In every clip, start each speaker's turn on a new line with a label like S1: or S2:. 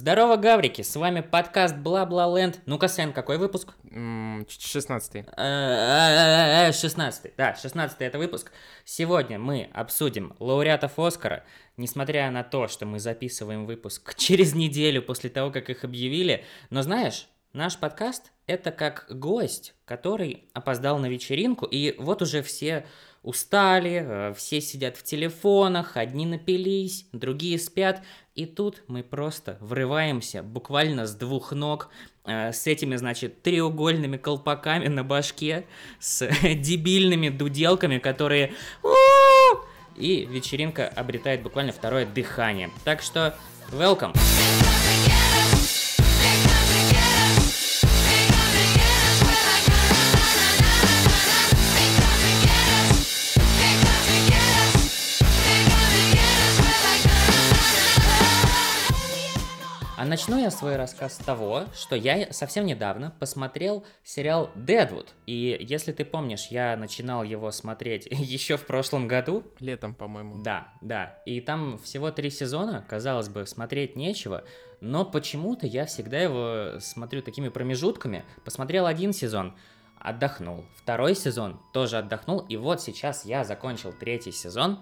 S1: Здорово, гаврики, с вами подкаст Бла-Бла-Ленд. Ну-ка, Сен, какой выпуск?
S2: М, 16
S1: Э, 16 да, 16 это выпуск. Сегодня мы обсудим лауреатов Оскара. Несмотря на то, что мы записываем выпуск через неделю после того, как их объявили. Но знаешь, наш подкаст — это как гость, который опоздал на вечеринку, и вот уже все устали, э, все сидят в телефонах, одни напились, другие спят, и тут мы просто врываемся буквально с двух ног, э, с этими, значит, треугольными колпаками на башке, с дебильными дуделками, которые... И вечеринка обретает буквально второе дыхание. Так что, welcome! Начну я свой рассказ с того, что я совсем недавно посмотрел сериал «Дедвуд». И если ты помнишь, я начинал его смотреть еще в прошлом году.
S2: Летом, по-моему.
S1: Да, да. И там всего три сезона, казалось бы, смотреть нечего, но почему-то я всегда его смотрю такими промежутками. Посмотрел один сезон, отдохнул. Второй сезон тоже отдохнул. И вот сейчас я закончил третий сезон.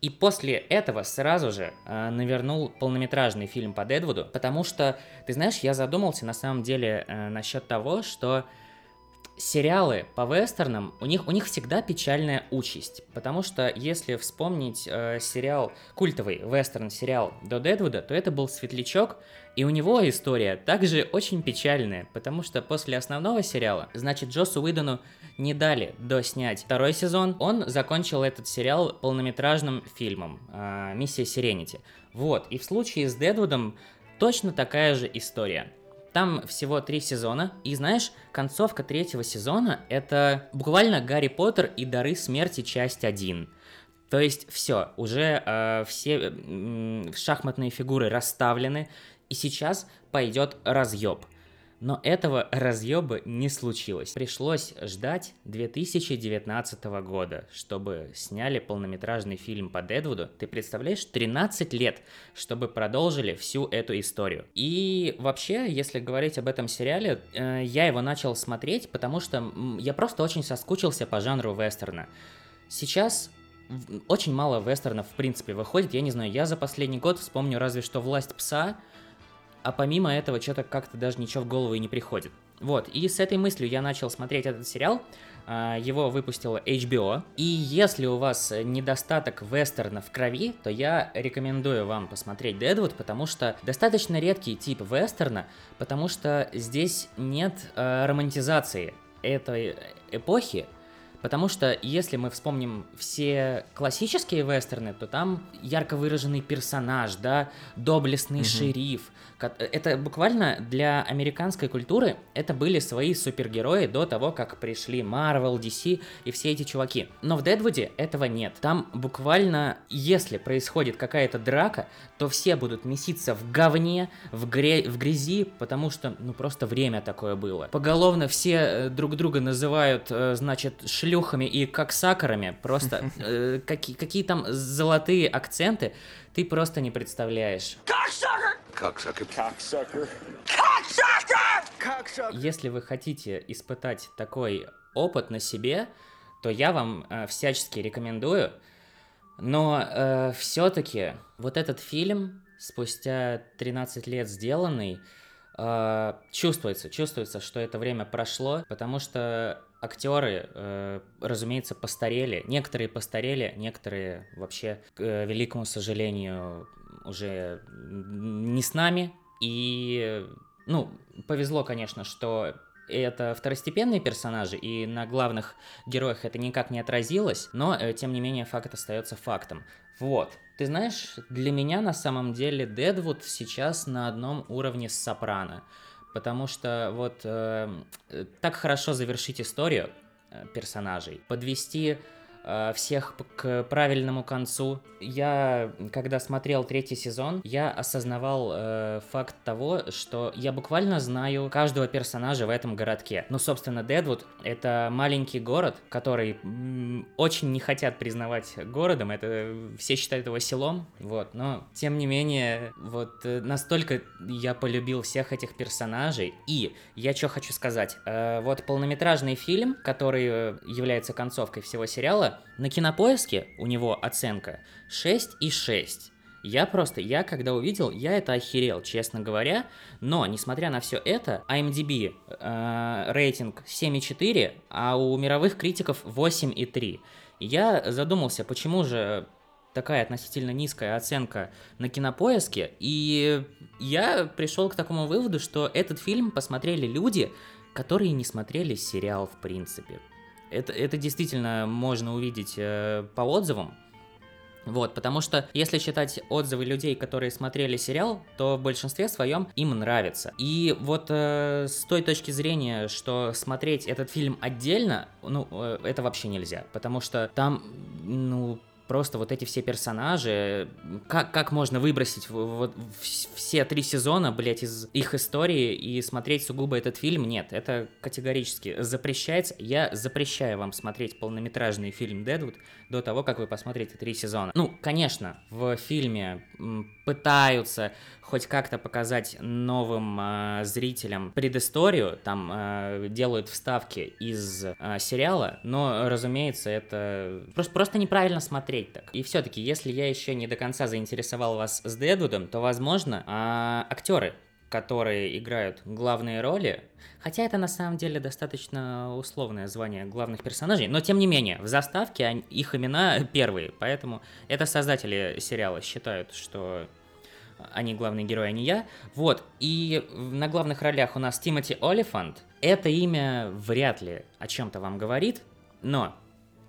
S1: И после этого сразу же э, навернул полнометражный фильм по Дедвуду, потому что, ты знаешь, я задумался на самом деле э, насчет того, что сериалы по вестернам, у них, у них всегда печальная участь, потому что если вспомнить э, сериал, культовый вестерн-сериал до Дедвуда, то это был Светлячок, и у него история также очень печальная, потому что после основного сериала, значит, Джосу Уидону не дали доснять второй сезон, он закончил этот сериал полнометражным фильмом э, «Миссия Сиренити». Вот, и в случае с Дедвудом точно такая же история. Там всего три сезона, и знаешь, концовка третьего сезона это буквально Гарри Поттер и Дары Смерти часть 1. То есть все, уже э, все э, шахматные фигуры расставлены, и сейчас пойдет разъеб. Но этого разъеба не случилось. Пришлось ждать 2019 года, чтобы сняли полнометражный фильм по Дедвуду. Ты представляешь, 13 лет, чтобы продолжили всю эту историю. И вообще, если говорить об этом сериале, э, я его начал смотреть, потому что я просто очень соскучился по жанру вестерна. Сейчас очень мало вестернов в принципе выходит. Я не знаю, я за последний год вспомню разве что «Власть пса», а помимо этого что-то как-то даже ничего в голову и не приходит. Вот, и с этой мыслью я начал смотреть этот сериал, а, его выпустила HBO, и если у вас недостаток вестерна в крови, то я рекомендую вам посмотреть Дедвуд, потому что достаточно редкий тип вестерна, потому что здесь нет э, романтизации этой эпохи, Потому что если мы вспомним все классические вестерны, то там ярко выраженный персонаж, да, доблестный угу. шериф. Это буквально для американской культуры это были свои супергерои до того, как пришли Marvel, DC и все эти чуваки. Но в Дедвуде этого нет. Там буквально, если происходит какая-то драка, то все будут меситься в говне, в, гре в грязи, потому что, ну, просто время такое было. Поголовно все э, друг друга называют, э, значит, шлюхами шлюхами и как сакарами, просто э, какие, какие там золотые акценты, ты просто не представляешь. Если вы хотите испытать такой опыт на себе, то я вам э, всячески рекомендую. Но э, все-таки вот этот фильм, спустя 13 лет сделанный, э, чувствуется, чувствуется, что это время прошло, потому что актеры, э, разумеется, постарели. Некоторые постарели, некоторые вообще, к э, великому сожалению, уже не с нами. И, ну, повезло, конечно, что это второстепенные персонажи, и на главных героях это никак не отразилось, но, э, тем не менее, факт остается фактом. Вот. Ты знаешь, для меня на самом деле Дедвуд сейчас на одном уровне с Сопрано потому что вот э, так хорошо завершить историю э, персонажей, подвести всех к правильному концу. Я, когда смотрел третий сезон, я осознавал э, факт того, что я буквально знаю каждого персонажа в этом городке. Ну, собственно, Дедвуд — это маленький город, который очень не хотят признавать городом, это все считают его селом, вот, но, тем не менее, вот, э, настолько я полюбил всех этих персонажей, и я что хочу сказать, э, вот полнометражный фильм, который э, является концовкой всего сериала, на кинопоиске у него оценка 6,6. Я просто, я когда увидел, я это охерел, честно говоря. Но, несмотря на все это, IMDb э, рейтинг 7,4, а у мировых критиков 8,3. Я задумался, почему же такая относительно низкая оценка на кинопоиске, и я пришел к такому выводу, что этот фильм посмотрели люди, которые не смотрели сериал в принципе. Это, это действительно можно увидеть э, по отзывам. Вот, потому что если считать отзывы людей, которые смотрели сериал, то в большинстве своем им нравится. И вот э, с той точки зрения, что смотреть этот фильм отдельно, ну, э, это вообще нельзя, потому что там, ну, просто вот эти все персонажи, как, как можно выбросить вот все три сезона, блять, из их истории и смотреть сугубо этот фильм? Нет, это категорически запрещается. Я запрещаю вам смотреть полнометражный фильм «Дедвуд» до того, как вы посмотрите три сезона. Ну, конечно, в фильме пытаются хоть как-то показать новым э, зрителям предысторию, там э, делают вставки из э, сериала, но, разумеется, это просто, просто неправильно смотреть так. И все-таки, если я еще не до конца заинтересовал вас с Дедвудом, то, возможно, э, актеры которые играют главные роли, хотя это на самом деле достаточно условное звание главных персонажей, но тем не менее, в заставке их имена первые, поэтому это создатели сериала считают, что они главные герои, а не я. Вот, и на главных ролях у нас Тимоти Олифант. Это имя вряд ли о чем-то вам говорит, но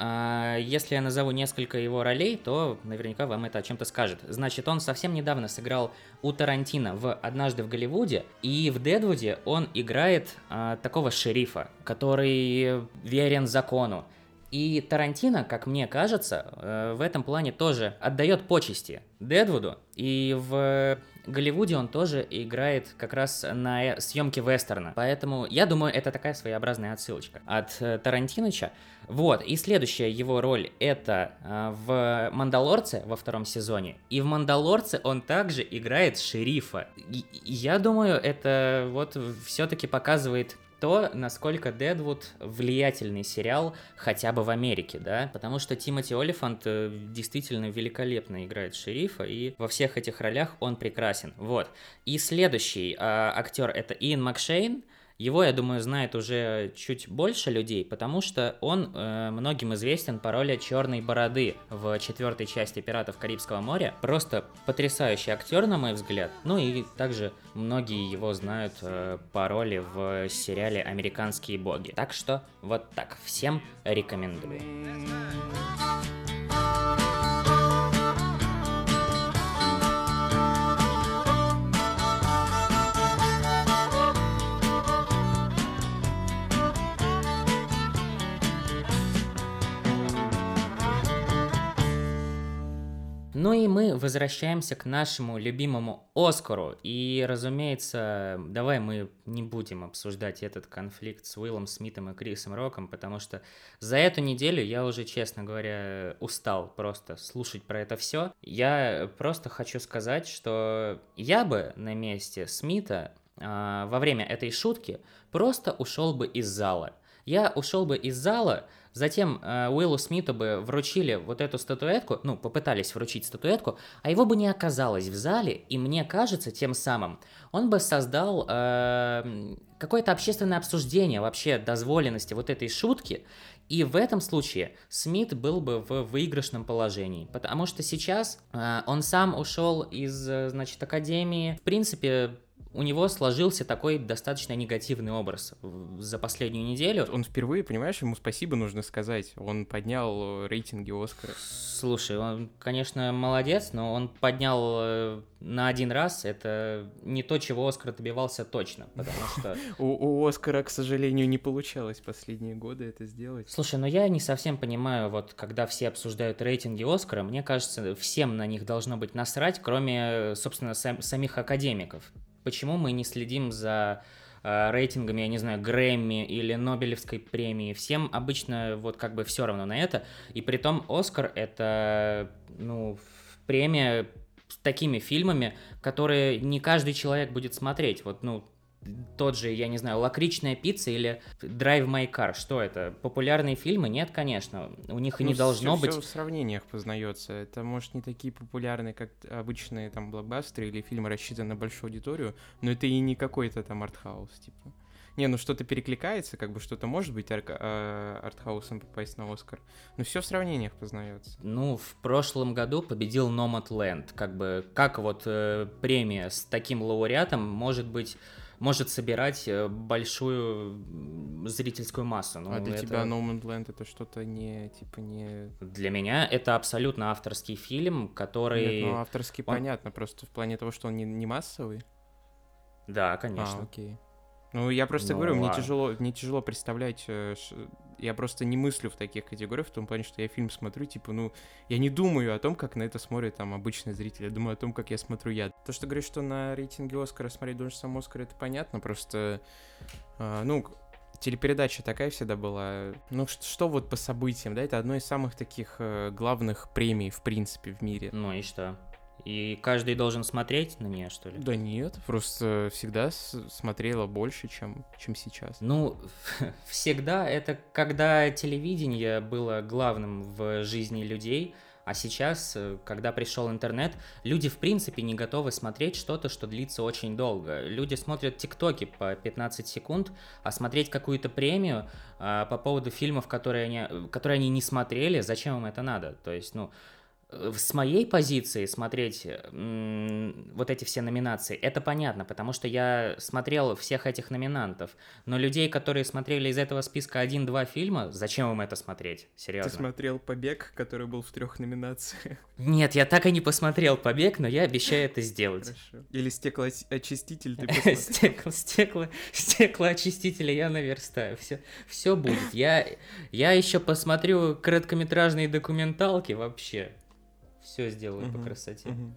S1: а если я назову несколько его ролей, то наверняка вам это о чем-то скажет. Значит, он совсем недавно сыграл у Тарантино в «Однажды в Голливуде», и в «Дедвуде» он играет а, такого шерифа, который верен закону. И Тарантино, как мне кажется, э, в этом плане тоже отдает почести Дедвуду. И в Голливуде он тоже играет как раз на съемке вестерна. Поэтому я думаю, это такая своеобразная отсылочка от э, Тарантиныча. Вот, и следующая его роль это э, в «Мандалорце» во втором сезоне. И в «Мандалорце» он также играет шерифа. И я думаю, это вот все-таки показывает то, насколько Дедвуд влиятельный сериал хотя бы в Америке, да, потому что Тимоти Олифант э, действительно великолепно играет шерифа, и во всех этих ролях он прекрасен, вот. И следующий э, актер это Иэн Макшейн, его, я думаю, знает уже чуть больше людей, потому что он э, многим известен по роли Черной Бороды в четвертой части Пиратов Карибского моря. Просто потрясающий актер, на мой взгляд. Ну и также многие его знают э, по роли в сериале Американские боги. Так что вот так. Всем рекомендую. Ну и мы возвращаемся к нашему любимому Оскару. И, разумеется, давай мы не будем обсуждать этот конфликт с Уиллом Смитом и Крисом Роком, потому что за эту неделю я уже, честно говоря, устал просто слушать про это все. Я просто хочу сказать, что я бы на месте Смита э, во время этой шутки просто ушел бы из зала. Я ушел бы из зала, Затем э, Уиллу Смиту бы вручили вот эту статуэтку, ну, попытались вручить статуэтку, а его бы не оказалось в зале, и мне кажется, тем самым он бы создал э, какое-то общественное обсуждение вообще дозволенности вот этой шутки, и в этом случае Смит был бы в выигрышном положении, потому что сейчас э, он сам ушел из, э, значит, академии. В принципе, у него сложился такой достаточно негативный образ за последнюю неделю.
S2: Он впервые, понимаешь, ему спасибо нужно сказать. Он поднял рейтинги Оскара.
S1: Слушай, он, конечно, молодец, но он поднял э, на один раз. Это не то, чего Оскар добивался точно, потому что...
S2: У Оскара, к сожалению, не получалось последние годы это сделать.
S1: Слушай, но я не совсем понимаю, вот когда все обсуждают рейтинги Оскара, мне кажется, всем на них должно быть насрать, кроме, собственно, самих академиков почему мы не следим за э, рейтингами, я не знаю, Грэмми или Нобелевской премии. Всем обычно вот как бы все равно на это. И при том Оскар это, ну, премия с такими фильмами, которые не каждый человек будет смотреть. Вот, ну, тот же, я не знаю, «Лакричная пицца» или «Drive My Car». Что это? Популярные фильмы? Нет, конечно. У них и ну, не должно
S2: все,
S1: быть...
S2: Все в сравнениях познается. Это, может, не такие популярные, как обычные там блокбастеры или фильмы, рассчитанные на большую аудиторию, но это и не какой-то там артхаус, типа. Не, ну что-то перекликается, как бы что-то может быть ар- а, артхаусом попасть на Оскар. Но все в сравнениях познается.
S1: Ну, в прошлом году победил Nomadland. Как бы, как вот э, премия с таким лауреатом может быть может собирать э, большую зрительскую массу.
S2: Ну, а для это... тебя No Man's Land это что-то не, типа, не...
S1: Для меня это абсолютно авторский фильм, который...
S2: Нет, ну авторский он... понятно, просто в плане того, что он не, не массовый.
S1: Да, конечно.
S2: А, окей. Ну, я просто ну, говорю, мне тяжело, мне тяжело представлять, э, я просто не мыслю в таких категориях, в том плане, что я фильм смотрю, типа, ну, я не думаю о том, как на это смотрит там обычный зритель, я думаю о том, как я смотрю я. То, что говоришь, что на рейтинге Оскара смотреть должен сам Оскар, это понятно, просто, э, ну, телепередача такая всегда была. Ну, что, что вот по событиям, да, это одно из самых таких э, главных премий, в принципе, в мире.
S1: Ну и что? И каждый должен смотреть на нее, что ли?
S2: Да нет, просто всегда смотрела больше, чем, чем сейчас.
S1: Ну, всегда это когда телевидение было главным в жизни людей, а сейчас, э, когда пришел интернет, люди в принципе не готовы смотреть что-то, что длится очень долго. Люди смотрят тиктоки по 15 секунд, а смотреть какую-то премию а, по поводу фильмов, которые они, которые они не смотрели, зачем им это надо? То есть, ну, с моей позиции смотреть вот эти все номинации, это понятно, потому что я смотрел всех этих номинантов. Но людей, которые смотрели из этого списка один-два фильма, зачем им это смотреть? Серьезно.
S2: Ты смотрел «Побег», который был в трех номинациях?
S1: Нет, я так и не посмотрел «Побег», но я обещаю это сделать.
S2: Хорошо. Или «Стеклоочиститель» ты
S1: посмотрел? Стекло, стекло, стеклоочистители я наверстаю. Все, все будет. Я, я еще посмотрю короткометражные документалки вообще все сделаю uh-huh. по красоте. Uh-huh.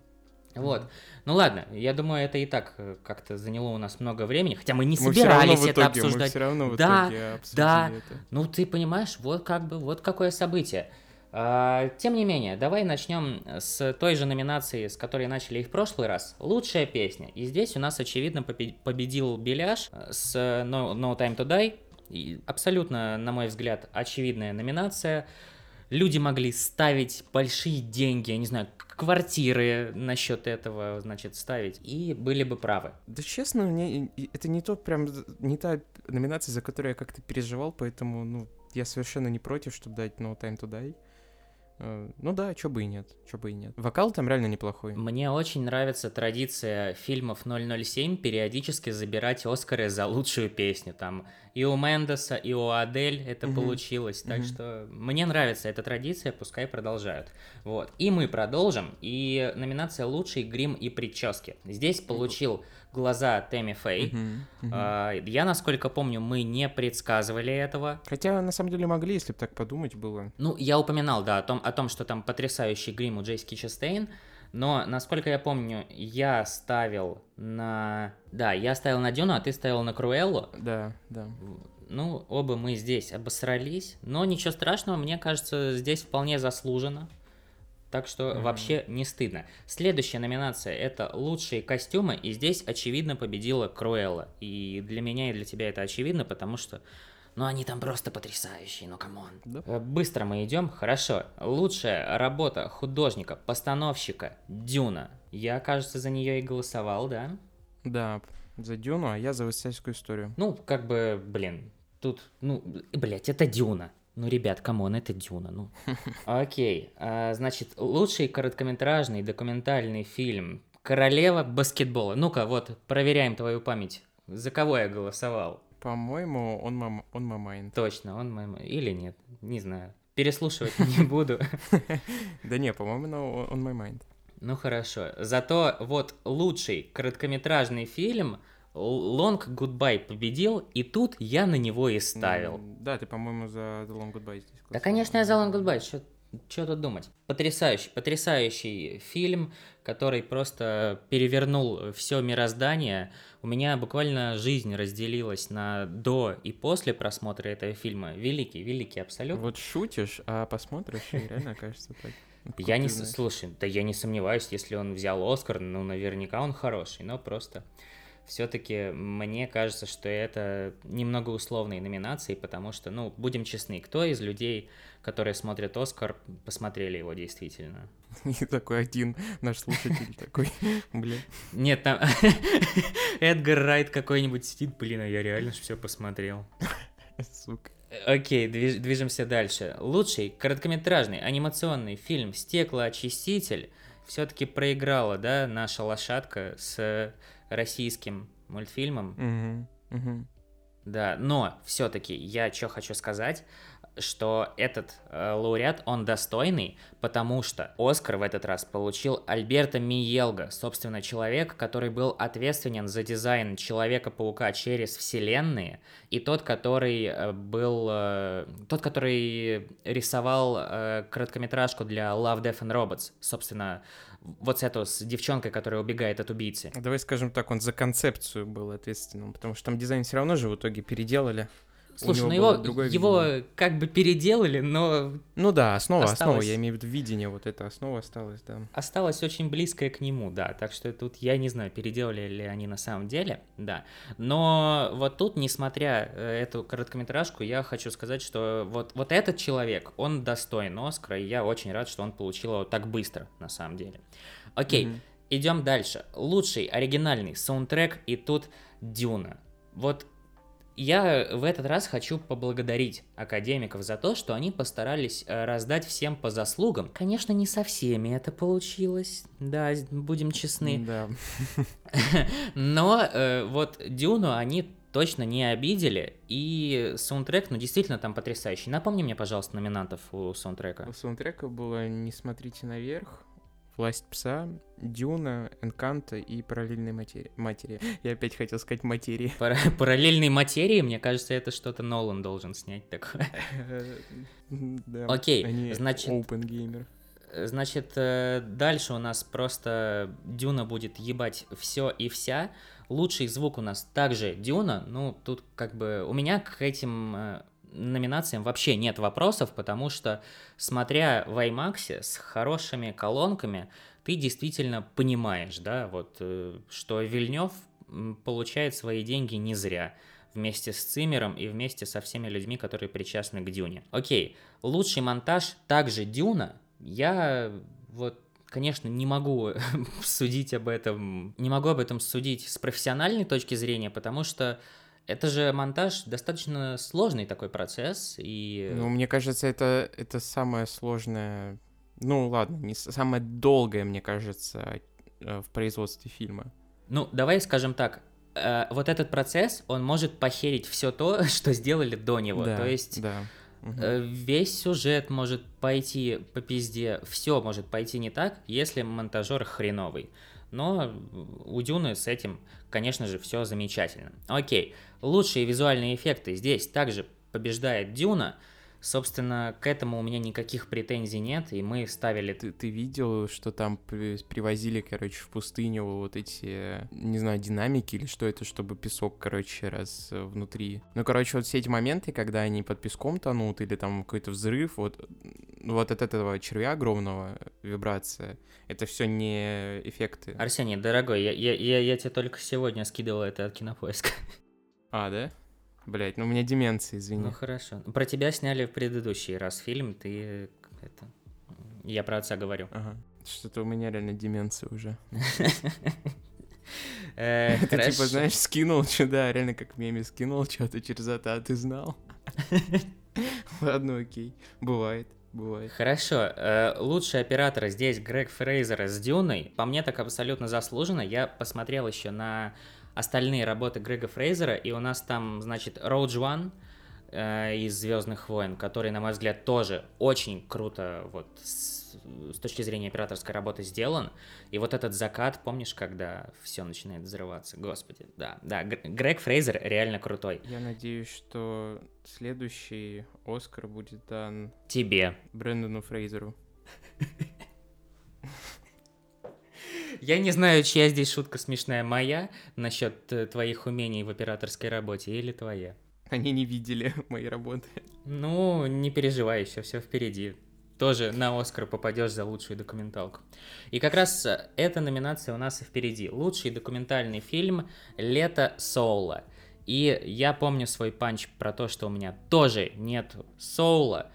S1: Вот. Ну ладно, я думаю, это и так э, как-то заняло у нас много времени, хотя мы не мы собирались это итоге, обсуждать. Мы
S2: все равно в
S1: да,
S2: итоге
S1: да.
S2: Это.
S1: Ну ты понимаешь, вот как бы, вот какое событие. А, тем не менее, давай начнем с той же номинации, с которой начали и в прошлый раз. Лучшая песня. И здесь у нас, очевидно, победил Беляш с No, no Time to Die. И абсолютно, на мой взгляд, очевидная номинация люди могли ставить большие деньги, я не знаю, квартиры насчет этого, значит, ставить, и были бы правы.
S2: Да честно, мне это не то прям, не та номинация, за которую я как-то переживал, поэтому, ну, я совершенно не против, чтобы дать No Time to Die. Э, ну да, чё бы и нет, чё бы и нет. Вокал там реально неплохой.
S1: Мне очень нравится традиция фильмов 007 периодически забирать Оскары за лучшую песню. Там и у Мендеса, и у Адель это mm получилось. Так mm что мне нравится эта традиция, пускай продолжают. Вот. И мы продолжим. И номинация «Лучший грим и прически». Здесь получил глаза Тэмми Фэй. Uh-huh, uh-huh. Я, насколько помню, мы не предсказывали этого.
S2: Хотя, на самом деле, могли, если бы так подумать было.
S1: Ну, я упоминал, да, о том, о том что там потрясающий грим у Джейски Честейн. Но, насколько я помню, я ставил на... Да, я ставил на Дюну, а ты ставил на Круэллу.
S2: Да, да.
S1: Ну, оба мы здесь обосрались. Но ничего страшного, мне кажется, здесь вполне заслуженно. Так что mm-hmm. вообще не стыдно. Следующая номинация это лучшие костюмы, и здесь очевидно победила Круэлла. И для меня и для тебя это очевидно, потому что ну они там просто потрясающие, ну come on. Да. Э, быстро мы идем, хорошо. Лучшая работа художника, постановщика Дюна. Я, кажется, за нее и голосовал, да?
S2: Да, за Дюну, а я за Вестсайдскую историю.
S1: Ну, как бы, блин, тут, ну, блядь, это Дюна. Ну, ребят, come on, это Дюна, ну. Окей, а, значит, лучший короткометражный документальный фильм Королева баскетбола. Ну-ка, вот, проверяем твою память. За кого я голосовал?
S2: По-моему, он, мам... On My Mind.
S1: Точно, On My Mind. Или нет, не знаю. Переслушивать не буду.
S2: Да не, по-моему, On My Mind.
S1: Ну хорошо. Зато вот лучший короткометражный фильм Long Goodbye победил, и тут я на него и ставил.
S2: Да, ты, по-моему, за The Long Goodbye здесь.
S1: Да, конечно, я за Long Goodbye. Что тут думать? Потрясающий, потрясающий фильм, который просто перевернул все мироздание. У меня буквально жизнь разделилась на до и после просмотра этого фильма. Великий, великий абсолют.
S2: Вот шутишь, а посмотришь, и реально окажется так.
S1: Я не... Слушай, да я не сомневаюсь, если он взял Оскар, ну, наверняка он хороший, но просто все-таки мне кажется, что это немного условные номинации, потому что, ну, будем честны, кто из людей, которые смотрят Оскар, посмотрели его действительно?
S2: И такой один наш слушатель такой, блин.
S1: Нет, там Эдгар Райт какой-нибудь сидит, блин, а я реально все посмотрел.
S2: Сука.
S1: Окей, движ, движемся дальше. Лучший короткометражный анимационный фильм «Стеклоочиститель» все-таки проиграла, да, наша лошадка с российским мультфильмом.
S2: Угу, угу.
S1: Да, но все-таки я что хочу сказать что этот э, лауреат, он достойный, потому что Оскар в этот раз получил Альберто Миелга, собственно, человек, который был ответственен за дизайн Человека-паука через вселенные, и тот, который э, был... Э, тот, который рисовал э, короткометражку для Love, Death and Robots, собственно, вот с эту, с девчонкой, которая убегает от убийцы.
S2: Давай скажем так, он за концепцию был ответственным, потому что там дизайн все равно же в итоге переделали.
S1: Слушай, ну его, его как бы переделали, но...
S2: Ну да, основа, осталось... основа, я имею в виду видение, вот эта основа осталась, да.
S1: Осталась очень близкая к нему, да, так что тут я не знаю, переделали ли они на самом деле, да. Но вот тут, несмотря э, эту короткометражку, я хочу сказать, что вот, вот этот человек, он достоин Оскара, и я очень рад, что он получил его так быстро, на самом деле. Окей, mm-hmm. идем дальше. Лучший оригинальный саундтрек, и тут Дюна. Вот я в этот раз хочу поблагодарить академиков за то, что они постарались э, раздать всем по заслугам. Конечно, не со всеми это получилось, да, будем честны.
S2: Да.
S1: Но э, вот Дюну они точно не обидели, и саундтрек, ну, действительно там потрясающий. Напомни мне, пожалуйста, номинантов у саундтрека.
S2: У саундтрека было «Не смотрите наверх», Власть пса, Дюна, Энканта и параллельные матери. матери. Я опять хотел сказать материи.
S1: Пар параллельные материи, мне кажется, это что-то Нолан должен снять такое. Окей, значит...
S2: Open gamer.
S1: Значит, э, дальше у нас просто Дюна будет ебать все и вся. Лучший звук у нас также Дюна. Ну, тут как бы у меня к этим э, номинациям вообще нет вопросов, потому что, смотря в IMAX с хорошими колонками, ты действительно понимаешь, да, вот, э, что Вильнев получает свои деньги не зря вместе с Цимером и вместе со всеми людьми, которые причастны к Дюне. Окей, лучший монтаж также Дюна. Я вот конечно, не могу судить об этом, не могу об этом судить с профессиональной точки зрения, потому что это же монтаж достаточно сложный такой процесс, и...
S2: Ну, мне кажется, это, это самое сложное... Ну, ладно, не самое долгое, мне кажется, э, в производстве фильма.
S1: Ну, давай скажем так, э, вот этот процесс, он может похерить все то, что сделали до него.
S2: Да,
S1: то есть
S2: да.
S1: Угу. Весь сюжет может пойти по пизде, все может пойти не так, если монтажер хреновый. Но у Дюны с этим, конечно же, все замечательно. Окей, лучшие визуальные эффекты здесь также побеждает Дюна – Собственно, к этому у меня никаких претензий нет, и мы ставили...
S2: Ты, ты видел, что там привозили, короче, в пустыню вот эти, не знаю, динамики или что это, чтобы песок, короче, раз э, внутри. Ну, короче, вот все эти моменты, когда они под песком тонут или там какой-то взрыв, вот, вот от этого червя огромного вибрация, это все не эффекты.
S1: Арсений, дорогой, я, я, я, я тебе только сегодня скидывал это от кинопоиска.
S2: А, да? Блять, ну у меня деменция, извини.
S1: Ну хорошо. Про тебя сняли в предыдущий раз фильм, ты это. Я про отца говорю.
S2: Ага. Что-то у меня реально деменция уже. Э, ты типа, знаешь, скинул, что да, реально как меме скинул что-то через это, а ты знал. Ладно, окей, бывает. бывает.
S1: Хорошо. Э, лучший оператор здесь Грег Фрейзер с Дюной. По мне так абсолютно заслуженно. Я посмотрел еще на остальные работы Грега Фрейзера, и у нас там, значит, Роудж One э, из Звездных войн, который, на мой взгляд, тоже очень круто вот с, с точки зрения операторской работы сделан. И вот этот закат, помнишь, когда все начинает взрываться? Господи, да, да. Грег Фрейзер реально крутой.
S2: Я надеюсь, что следующий Оскар будет дан
S1: тебе,
S2: Брэндону Фрейзеру.
S1: Я не знаю, чья здесь шутка смешная, моя насчет э, твоих умений в операторской работе или твоя.
S2: Они не видели моей работы.
S1: Ну, не переживай, еще все впереди. Тоже на Оскар попадешь за лучшую документалку. И как раз э, эта номинация у нас и впереди. Лучший документальный фильм «Лето Соула». И я помню свой панч про то, что у меня тоже нет Соула.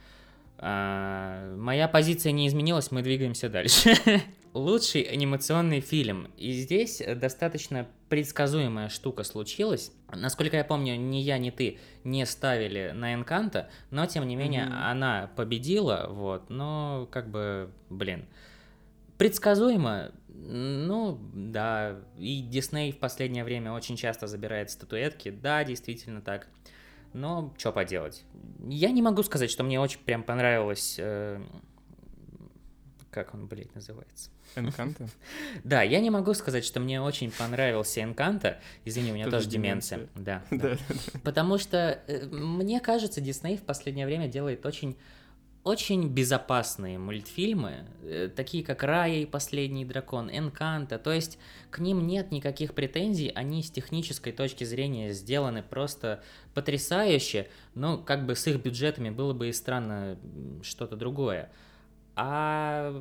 S1: А, моя позиция не изменилась, мы двигаемся дальше. лучший анимационный фильм. И здесь достаточно предсказуемая штука случилась. Насколько я помню, ни я, ни ты не ставили на Энканта, но тем не менее mm-hmm. она победила, вот, но как бы, блин, предсказуемо, ну, да, и Дисней в последнее время очень часто забирает статуэтки, да, действительно так. Но что поделать? Я не могу сказать, что мне очень прям понравилось... Э, как он, блядь, называется?
S2: Энканта?
S1: Да, я не могу сказать, что мне очень понравился Энканта. Извини, у меня тоже деменция. Да. Потому что, э, мне кажется, Дисней в последнее время делает очень очень безопасные мультфильмы, э, такие как Рая и Последний Дракон, Энканта, то есть к ним нет никаких претензий, они с технической точки зрения сделаны просто потрясающе, но как бы с их бюджетами было бы и странно что-то другое. А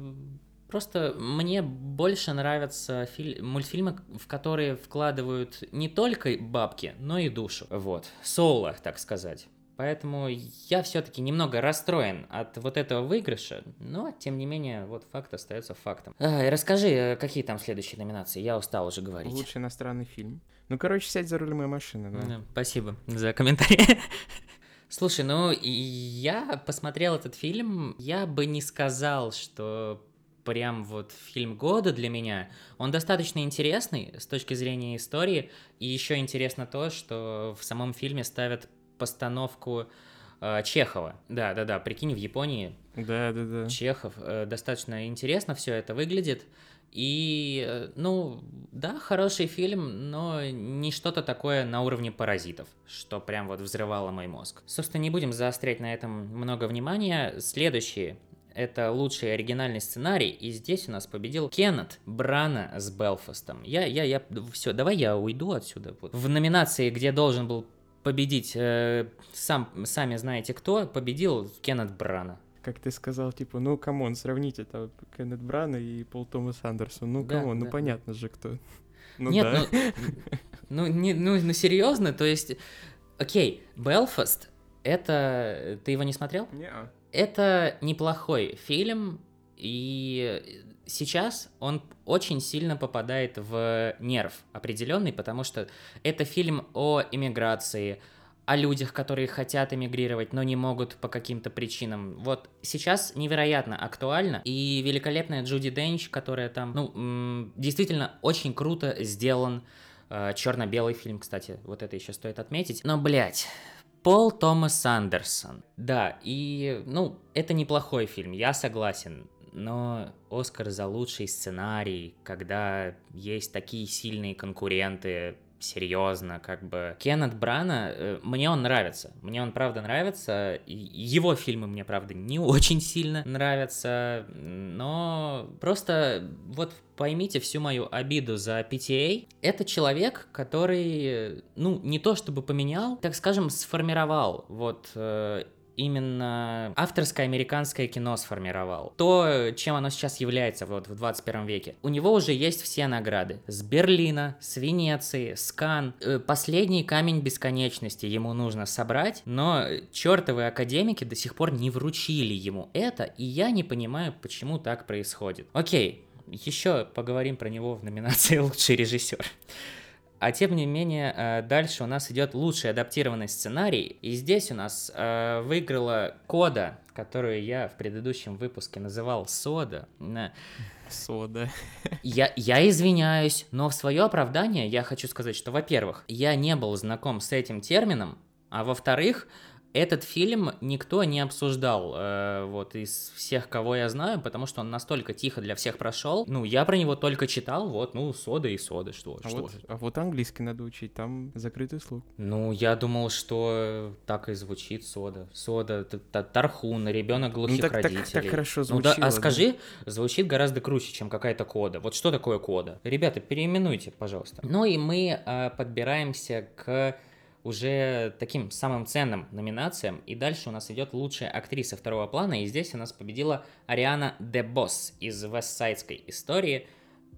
S1: Просто мне больше нравятся филь- мультфильмы, в которые вкладывают не только бабки, но и душу. Вот. Соло, так сказать. Поэтому я все-таки немного расстроен от вот этого выигрыша, но тем не менее, вот факт остается фактом. А, расскажи, э, какие там следующие номинации? Я устал уже говорить.
S2: Лучший иностранный фильм. Ну, короче, сядь за руль моей машины, да?
S1: да спасибо за комментарий. Слушай, ну я посмотрел этот фильм, я бы не сказал, что прям вот фильм года для меня. Он достаточно интересный с точки зрения истории, и еще интересно то, что в самом фильме ставят постановку э, Чехова. Да, да, да, прикинь, в Японии.
S2: Да, да, да.
S1: Чехов. Э, достаточно интересно все это выглядит. И, э, ну, да, хороший фильм, но не что-то такое на уровне паразитов, что прям вот взрывало мой мозг. Собственно, не будем заострять на этом много внимания. Следующие это лучший оригинальный сценарий, и здесь у нас победил Кеннет Брана с Белфастом. Я, я, я, все, давай я уйду отсюда. В номинации, где должен был победить э, сам, сами знаете кто, победил Кеннет Брана.
S2: Как ты сказал, типа, ну, come on, сравните это Кеннет Брана и Пол Томас Андерсон. Ну, да, come on, ну, да, ну, понятно да. же, кто.
S1: Ну, Нет, да. ну, ну, не, ну, ну, серьезно, то есть, окей, Белфаст, это... Ты его не смотрел?
S2: Нет.
S1: Это неплохой фильм, и сейчас он очень сильно попадает в нерв определенный, потому что это фильм о иммиграции, о людях, которые хотят эмигрировать, но не могут по каким-то причинам. Вот сейчас невероятно актуально, и великолепная Джуди Денч, которая там, ну, действительно очень круто сделан, э, черно-белый фильм, кстати, вот это еще стоит отметить. Но, блядь, Пол Томас Андерсон. Да, и, ну, это неплохой фильм, я согласен. Но Оскар за лучший сценарий, когда есть такие сильные конкуренты, серьезно, как бы. Кеннет Брана, э, мне он нравится. Мне он правда нравится. Его фильмы мне, правда, не очень сильно нравятся. Но просто вот поймите всю мою обиду за PTA. Это человек, который, ну, не то чтобы поменял, так скажем, сформировал вот э, именно авторское американское кино сформировал. То, чем оно сейчас является вот в 21 веке. У него уже есть все награды. С Берлина, с Венеции, с Кан. Э, последний камень бесконечности ему нужно собрать, но чертовы академики до сих пор не вручили ему это, и я не понимаю, почему так происходит. Окей, еще поговорим про него в номинации «Лучший режиссер». А тем не менее, э, дальше у нас идет лучший адаптированный сценарий. И здесь у нас э, выиграла Кода, которую я в предыдущем выпуске называл сода.
S2: Сода.
S1: Я, я извиняюсь, но в свое оправдание я хочу сказать, что, во-первых, я не был знаком с этим термином, а во-вторых, этот фильм никто не обсуждал, э, вот, из всех, кого я знаю, потому что он настолько тихо для всех прошел. Ну, я про него только читал, вот, ну, сода и сода, что,
S2: а
S1: что
S2: вот, А вот английский надо учить, там закрытый слух.
S1: Ну, я думал, что так и звучит сода. Сода, тархун, ребенок глухих ну, так, родителей. Так,
S2: так хорошо звучит.
S1: Ну, да, а скажи, да? звучит гораздо круче, чем какая-то кода. Вот что такое кода? Ребята, переименуйте, пожалуйста. Ну и мы э, подбираемся к уже таким самым ценным номинациям. И дальше у нас идет лучшая актриса второго плана. И здесь у нас победила Ариана Дебос из Вестсайдской истории.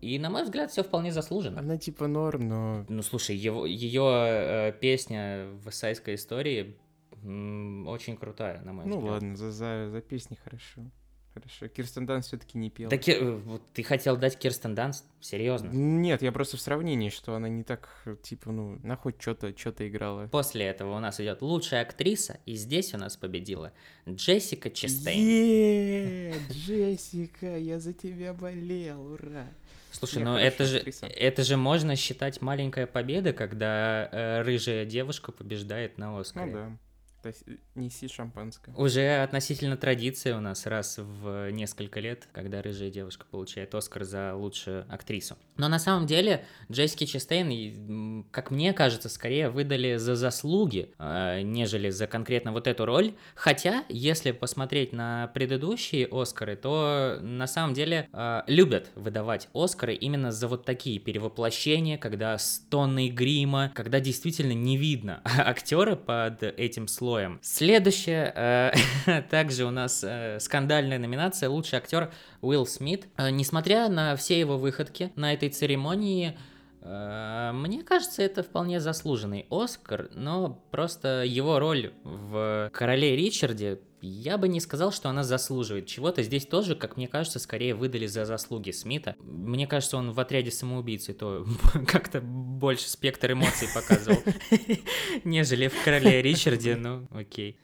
S1: И, на мой взгляд, все вполне заслуженно.
S2: Она типа норм, но...
S1: Ну, слушай, его, ее э, песня в Вестсайдской истории очень крутая, на мой
S2: ну,
S1: взгляд.
S2: Ну ладно, за, за, за песни хорошо. Хорошо. Кирстен Данс все-таки не пела.
S1: Да, Кир... вот ты хотел дать Кирстен Данс? Серьезно?
S2: Нет, я просто в сравнении, что она не так, типа, ну, на хоть что-то, что-то играла.
S1: После этого у нас идет лучшая актриса, и здесь у нас победила Джессика Честейн.
S2: Еее, Джессика, я за тебя болел, ура!
S1: Слушай, ну это же, это же можно считать маленькая победа, когда э, рыжая девушка побеждает на Оскаре.
S2: Ну да. То есть неси шампанское.
S1: Уже относительно традиции у нас раз в несколько лет, когда рыжая девушка получает Оскар за лучшую актрису. Но на самом деле Джессики Честейн, как мне кажется, скорее выдали за заслуги, э, нежели за конкретно вот эту роль. Хотя, если посмотреть на предыдущие Оскары, то на самом деле э, любят выдавать Оскары именно за вот такие перевоплощения, когда с тонной грима, когда действительно не видно актера под этим слоем слоем. Следующее, э, также у нас э, скандальная номинация «Лучший актер Уилл Смит». Э, несмотря на все его выходки на этой церемонии, э, мне кажется, это вполне заслуженный Оскар, но просто его роль в «Короле Ричарде» я бы не сказал, что она заслуживает чего-то. Здесь тоже, как мне кажется, скорее выдали за заслуги Смита. Мне кажется, он в отряде самоубийцы то как-то больше спектр эмоций показывал, нежели в Короле Ричарде, ну окей.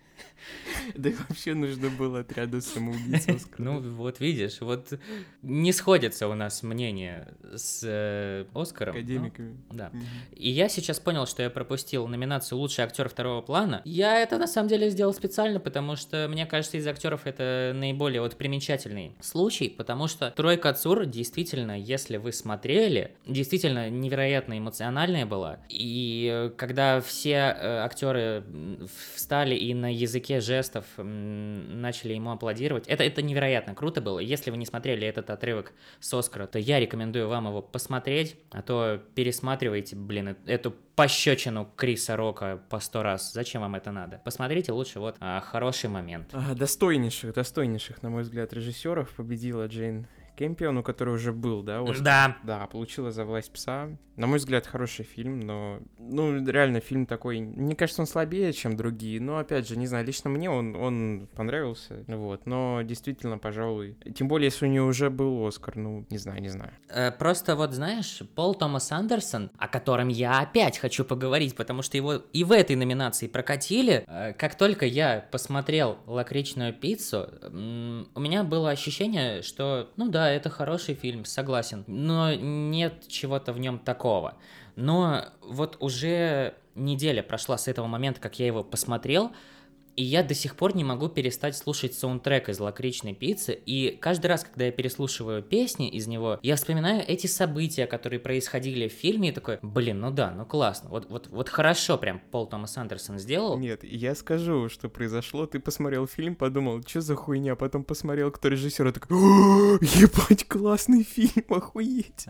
S2: Да вообще нужно было отряду самоубийц
S1: Ну вот видишь, вот не сходятся у нас мнения с э, Оскаром.
S2: Академиками.
S1: да. И я сейчас понял, что я пропустил номинацию «Лучший актер второго плана». Я это на самом деле сделал специально, потому что, мне кажется, из актеров это наиболее вот примечательный случай, потому что «Тройка Цур» действительно, если вы смотрели, действительно невероятно эмоциональная была. И когда все э, актеры встали и на языке жестов начали ему аплодировать. Это, это невероятно круто было. Если вы не смотрели этот отрывок с Оскара, то я рекомендую вам его посмотреть, а то пересматривайте, блин, эту пощечину Криса Рока по сто раз. Зачем вам это надо? Посмотрите лучше вот а, хороший момент.
S2: А, достойнейших, достойнейших, на мой взгляд, режиссеров победила Джейн Кэмпион, который уже был, да?
S1: Оскар? Да.
S2: Да, получила «За власть пса». На мой взгляд, хороший фильм, но... Ну, реально, фильм такой... Мне кажется, он слабее, чем другие, но, опять же, не знаю, лично мне он, он понравился, вот, но действительно, пожалуй... Тем более, если у нее уже был Оскар, ну, не знаю, не знаю.
S1: Э, просто вот, знаешь, Пол Томас Андерсон, о котором я опять хочу поговорить, потому что его и в этой номинации прокатили, э, как только я посмотрел «Лакричную пиццу», у меня было ощущение, что, ну да, это хороший фильм, согласен, но нет чего-то в нем такого. Но вот уже неделя прошла с этого момента, как я его посмотрел, и я до сих пор не могу перестать слушать саундтрек из «Лакричной пиццы», и каждый раз, когда я переслушиваю песни из него, я вспоминаю эти события, которые происходили в фильме, и такой, блин, ну да, ну классно, вот, вот, вот хорошо прям Пол Томас Андерсон сделал.
S2: Нет, я скажу, что произошло, ты посмотрел фильм, подумал, что за хуйня, а потом посмотрел, кто режиссер, и такой, ебать, классный фильм, охуеть.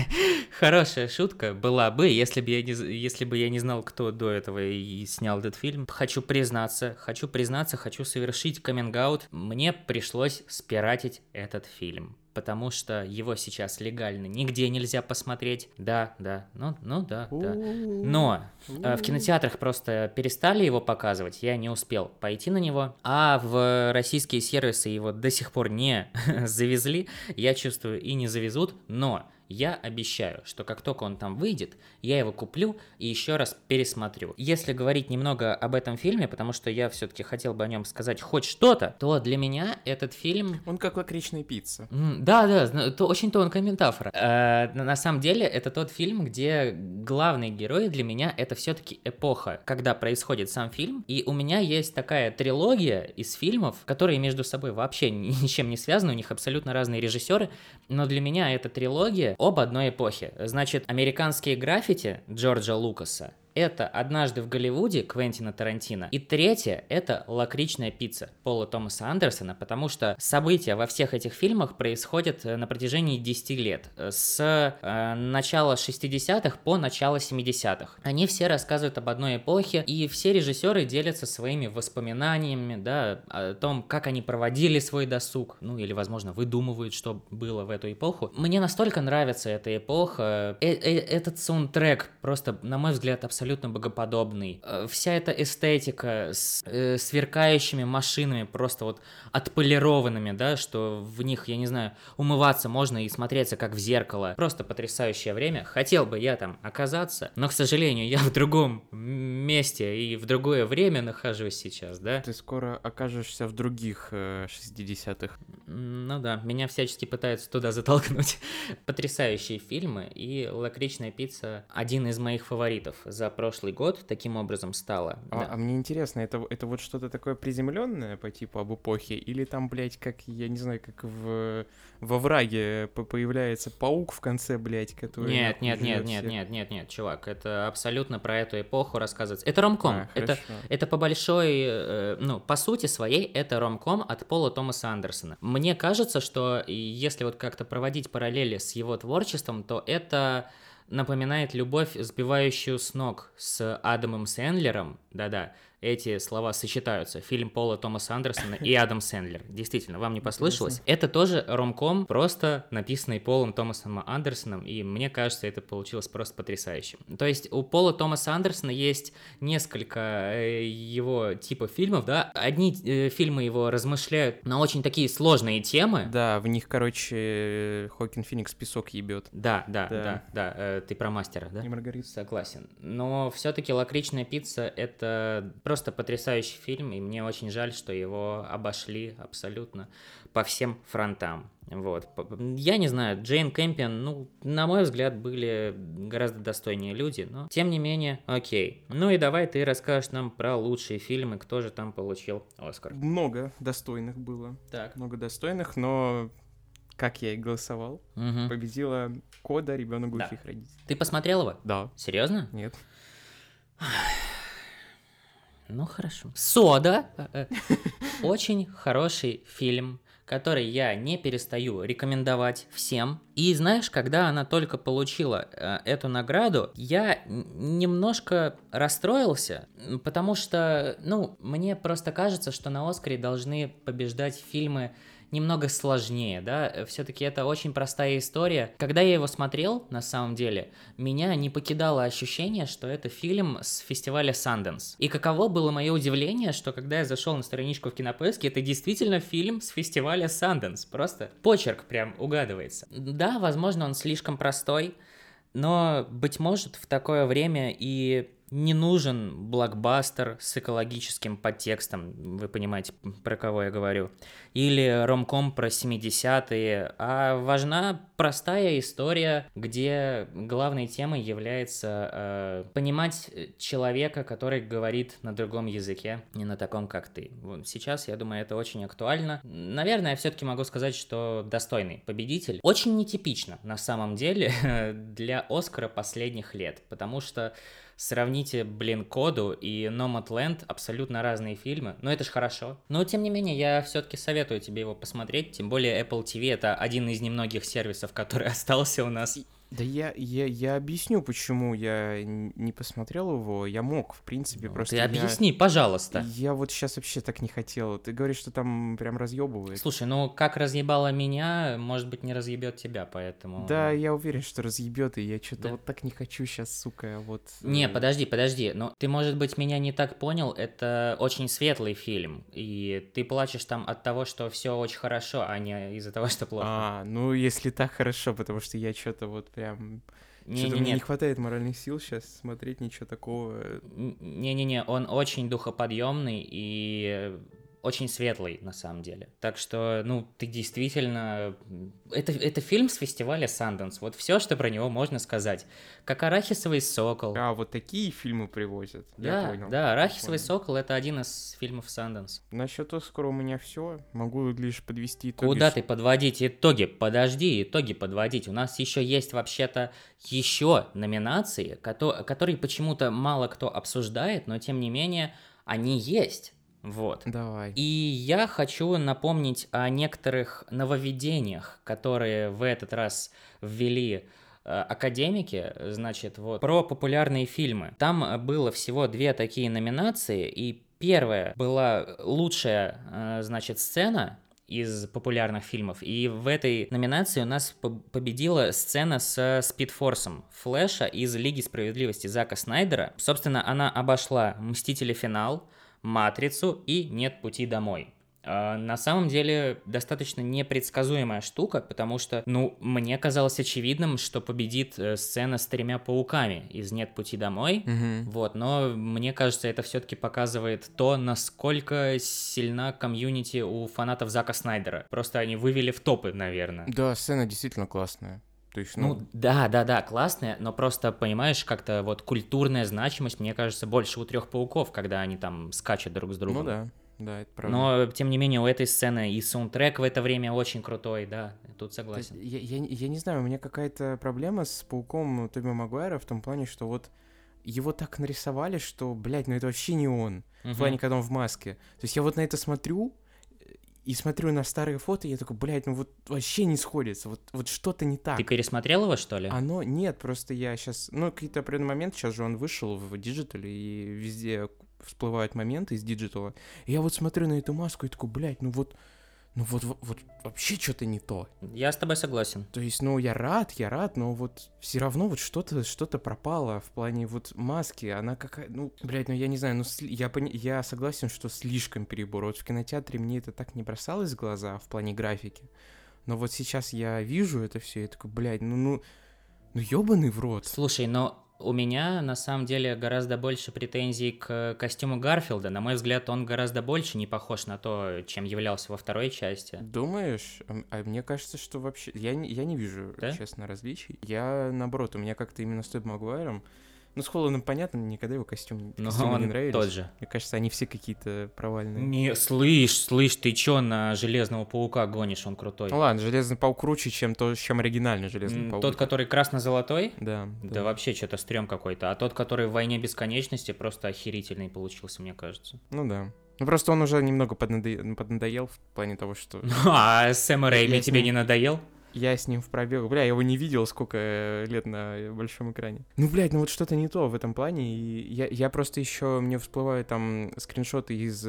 S1: Хорошая шутка была бы, если бы я не, если бы я не знал, кто до этого и снял этот фильм. Хочу признаться, хочу признаться, хочу совершить каминг-аут. Мне пришлось спиратить этот фильм потому что его сейчас легально нигде нельзя посмотреть. Да, да, ну, ну да, да. Но э, в кинотеатрах просто перестали его показывать, я не успел пойти на него, а в российские сервисы его до сих пор не завезли, я чувствую и не завезут, но я обещаю, что как только он там выйдет, я его куплю и еще раз пересмотрю. Если говорить немного об этом фильме, потому что я все-таки хотел бы о нем сказать хоть что-то, то для меня этот фильм...
S2: Он как лакричная пицца.
S1: Да, да, это очень тонкая метафора. Э, на самом деле, это тот фильм, где главный герой для меня это все-таки эпоха, когда происходит сам фильм, и у меня есть такая трилогия из фильмов, которые между собой вообще ничем не связаны, у них абсолютно разные режиссеры, но для меня эта трилогия об одной эпохе. Значит, американские граффити Джорджа Лукаса это «Однажды в Голливуде» Квентина Тарантино. И третье — это «Лакричная пицца» Пола Томаса Андерсона, потому что события во всех этих фильмах происходят э, на протяжении 10 лет. С э, начала 60-х по начало 70-х. Они все рассказывают об одной эпохе, и все режиссеры делятся своими воспоминаниями, да, о том, как они проводили свой досуг, ну или, возможно, выдумывают, что было в эту эпоху. Мне настолько нравится эта эпоха, э -э этот саундтрек просто, на мой взгляд, абсолютно абсолютно богоподобный. Э, вся эта эстетика с э, сверкающими машинами, просто вот отполированными, да, что в них, я не знаю, умываться можно и смотреться как в зеркало. Просто потрясающее время. Хотел бы я там оказаться, но, к сожалению, я в другом месте и в другое время нахожусь сейчас, да.
S2: Ты скоро окажешься в других э, 60-х.
S1: Ну да, меня всячески пытаются туда затолкнуть. Потрясающие фильмы, и «Лакричная пицца» один из моих фаворитов за прошлый год таким образом стало.
S2: А, да. а мне интересно, это, это вот что-то такое приземленное по типу об эпохе, или там, блядь, как, я не знаю, как в, во враге появляется паук в конце, блядь, который...
S1: Нет, нет, нет, нет, нет, нет, нет, чувак, это абсолютно про эту эпоху рассказывается. Это ромком, а, это, это по большой, э, ну, по сути своей, это ромком от Пола Томаса Андерсона. Мне кажется, что если вот как-то проводить параллели с его творчеством, то это напоминает любовь, сбивающую с ног с Адамом Сэндлером, да-да, эти слова сочетаются. Фильм Пола Томаса Андерсона и Адам Сэндлер. Действительно, вам не послышалось? Это тоже ромком, просто написанный Полом Томасом Андерсоном, и мне кажется, это получилось просто потрясающе. То есть у Пола Томаса Андерсона есть несколько э, его типов фильмов, да, одни э, фильмы его размышляют на очень такие сложные темы.
S2: Да, в них, короче, Хокин Феникс песок ебет.
S1: Да, да, да, да, да, э, ты про мастера, да?
S2: И Маргарита.
S1: Согласен. Но все-таки лакричная пицца это просто потрясающий фильм, и мне очень жаль, что его обошли абсолютно по всем фронтам. Вот. Я не знаю, Джейн Кэмпион, ну, на мой взгляд, были гораздо достойнее люди, но тем не менее, окей. Ну и давай ты расскажешь нам про лучшие фильмы, кто же там получил Оскар.
S2: Много достойных было. Так. Много достойных, но как я и голосовал, угу. победила Кода «Ребенок глухих да. родителей».
S1: Ты посмотрел его?
S2: Да.
S1: Серьезно?
S2: Нет.
S1: Ну хорошо. Сода. Очень хороший фильм, который я не перестаю рекомендовать всем. И знаешь, когда она только получила э, эту награду, я немножко расстроился, потому что, ну, мне просто кажется, что на Оскаре должны побеждать фильмы немного сложнее, да, все-таки это очень простая история. Когда я его смотрел, на самом деле, меня не покидало ощущение, что это фильм с фестиваля Sundance. И каково было мое удивление, что когда я зашел на страничку в Кинопоиске, это действительно фильм с фестиваля Sundance, просто почерк прям угадывается. Да, возможно, он слишком простой, но, быть может, в такое время и не нужен блокбастер с экологическим подтекстом, вы понимаете, про кого я говорю, или ромком про 70-е, а важна простая история, где главной темой является э, понимать человека, который говорит на другом языке, не на таком, как ты. Сейчас, я думаю, это очень актуально. Наверное, я все-таки могу сказать, что достойный победитель. Очень нетипично, на самом деле, для Оскара последних лет, потому что Сравните, блин, Коду и Nomadland, абсолютно разные фильмы, но это ж хорошо. Но, тем не менее, я все-таки советую тебе его посмотреть, тем более Apple TV это один из немногих сервисов, который остался у нас.
S2: Да я, я, я объясню, почему я не посмотрел его. Я мог, в принципе, ну, просто.
S1: Ты объясни, я... пожалуйста.
S2: Я вот сейчас вообще так не хотел. Ты говоришь, что там прям разъебывает.
S1: Слушай, ну как разъебало меня, может быть, не разъебет тебя, поэтому.
S2: Да, я уверен, что разъебет, и я что-то да. вот так не хочу сейчас, сука, вот.
S1: Не, э, подожди, подожди. Но ты, может быть, меня не так понял. Это очень светлый фильм. И ты плачешь там от того, что все очень хорошо, а не из-за того, что плохо.
S2: А, ну если так хорошо, потому что я что-то вот прям не, Что-то не, мне не хватает моральных сил сейчас смотреть ничего такого.
S1: Не-не-не, он очень духоподъемный и очень светлый, на самом деле. Так что, ну, ты действительно... Это, это фильм с фестиваля Sundance. Вот все, что про него можно сказать. Как «Арахисовый сокол».
S2: А, вот такие фильмы привозят.
S1: Да,
S2: я понял.
S1: да, «Арахисовый понял. сокол» — это один из фильмов Sundance.
S2: Насчет Оскара у меня все. Могу лишь подвести итоги.
S1: Куда ты подводить итоги? Подожди, итоги подводить. У нас еще есть вообще-то еще номинации, которые почему-то мало кто обсуждает, но тем не менее они есть. Вот.
S2: Давай.
S1: И я хочу напомнить о некоторых нововведениях, которые в этот раз ввели э, академики, значит, вот, про популярные фильмы. Там было всего две такие номинации, и первая была лучшая, э, значит, сцена, из популярных фильмов. И в этой номинации у нас победила сцена с Спидфорсом Флэша из Лиги Справедливости Зака Снайдера. Собственно, она обошла Мстители Финал, матрицу и нет пути домой. А, на самом деле достаточно непредсказуемая штука, потому что, ну, мне казалось очевидным, что победит э, сцена с тремя пауками из «Нет пути домой»,
S2: угу.
S1: вот, но мне кажется, это все-таки показывает то, насколько сильна комьюнити у фанатов Зака Снайдера. Просто они вывели в топы, наверное.
S2: Да, сцена действительно классная. То есть,
S1: ну... ну, да, да, да, классная, но просто, понимаешь, как-то вот культурная значимость, мне кажется, больше у трех пауков, когда они там скачут друг с другом.
S2: Ну да, да, это правда.
S1: Но, тем не менее, у этой сцены и саундтрек в это время очень крутой, да, тут согласен.
S2: Я, я, я не знаю, у меня какая-то проблема с пауком Тоби Магуайра в том плане, что вот его так нарисовали, что, блядь, ну это вообще не он. Uh-huh. В плане, когда он в маске. То есть я вот на это смотрю, и смотрю на старые фото, и я такой, блядь, ну вот вообще не сходится, вот, вот что-то не так.
S1: Ты пересмотрел его, что ли?
S2: Оно, нет, просто я сейчас, ну, какие-то определенный момент, сейчас же он вышел в digital е, и везде всплывают моменты из digital а. И я вот смотрю на эту маску и такой, блядь, ну вот, ну вот, вот, вот вообще что-то не то.
S1: Я с тобой согласен.
S2: То есть, ну, я рад, я рад, но вот все равно вот что-то что пропало в плане вот маски, она какая, ну, блядь, ну я не знаю, ну, я, пони... я согласен, что слишком перебор. Вот в кинотеатре мне это так не бросалось в глаза в плане графики, но вот сейчас я вижу это все, и такой, блядь, ну, ну, ну ёбаный в рот.
S1: Слушай, но у меня на самом деле гораздо больше претензий к костюму Гарфилда. На мой взгляд, он гораздо больше не похож на то, чем являлся во второй части.
S2: Думаешь? А мне кажется, что вообще... Я, не, я не вижу, да? честно, различий. Я, наоборот, у меня как-то именно с Тоби Магуайром ну, с Холландом понятно, никогда его костюм,
S1: он не нравились. тот же.
S2: Мне кажется, они все какие-то провальные.
S1: Не, слышь, слышь, ты чё на Железного Паука гонишь, он крутой.
S2: Ну ладно, Железный Паук круче, чем, то, чем оригинальный Железный Паук.
S1: Тот, который красно-золотой?
S2: Да,
S1: да. Да вообще что-то стрём какой-то. А тот, который в Войне Бесконечности, просто охерительный получился, мне кажется.
S2: Ну да. Ну просто он уже немного поднадоел, поднадоел в плане того, что...
S1: А Сэм Рэйми тебе не надоел?
S2: Я с ним в пробег. Бля, я его не видел сколько э, лет на большом экране. Ну, блядь, ну вот что-то не то в этом плане. И я, я просто еще, мне всплывают там скриншоты из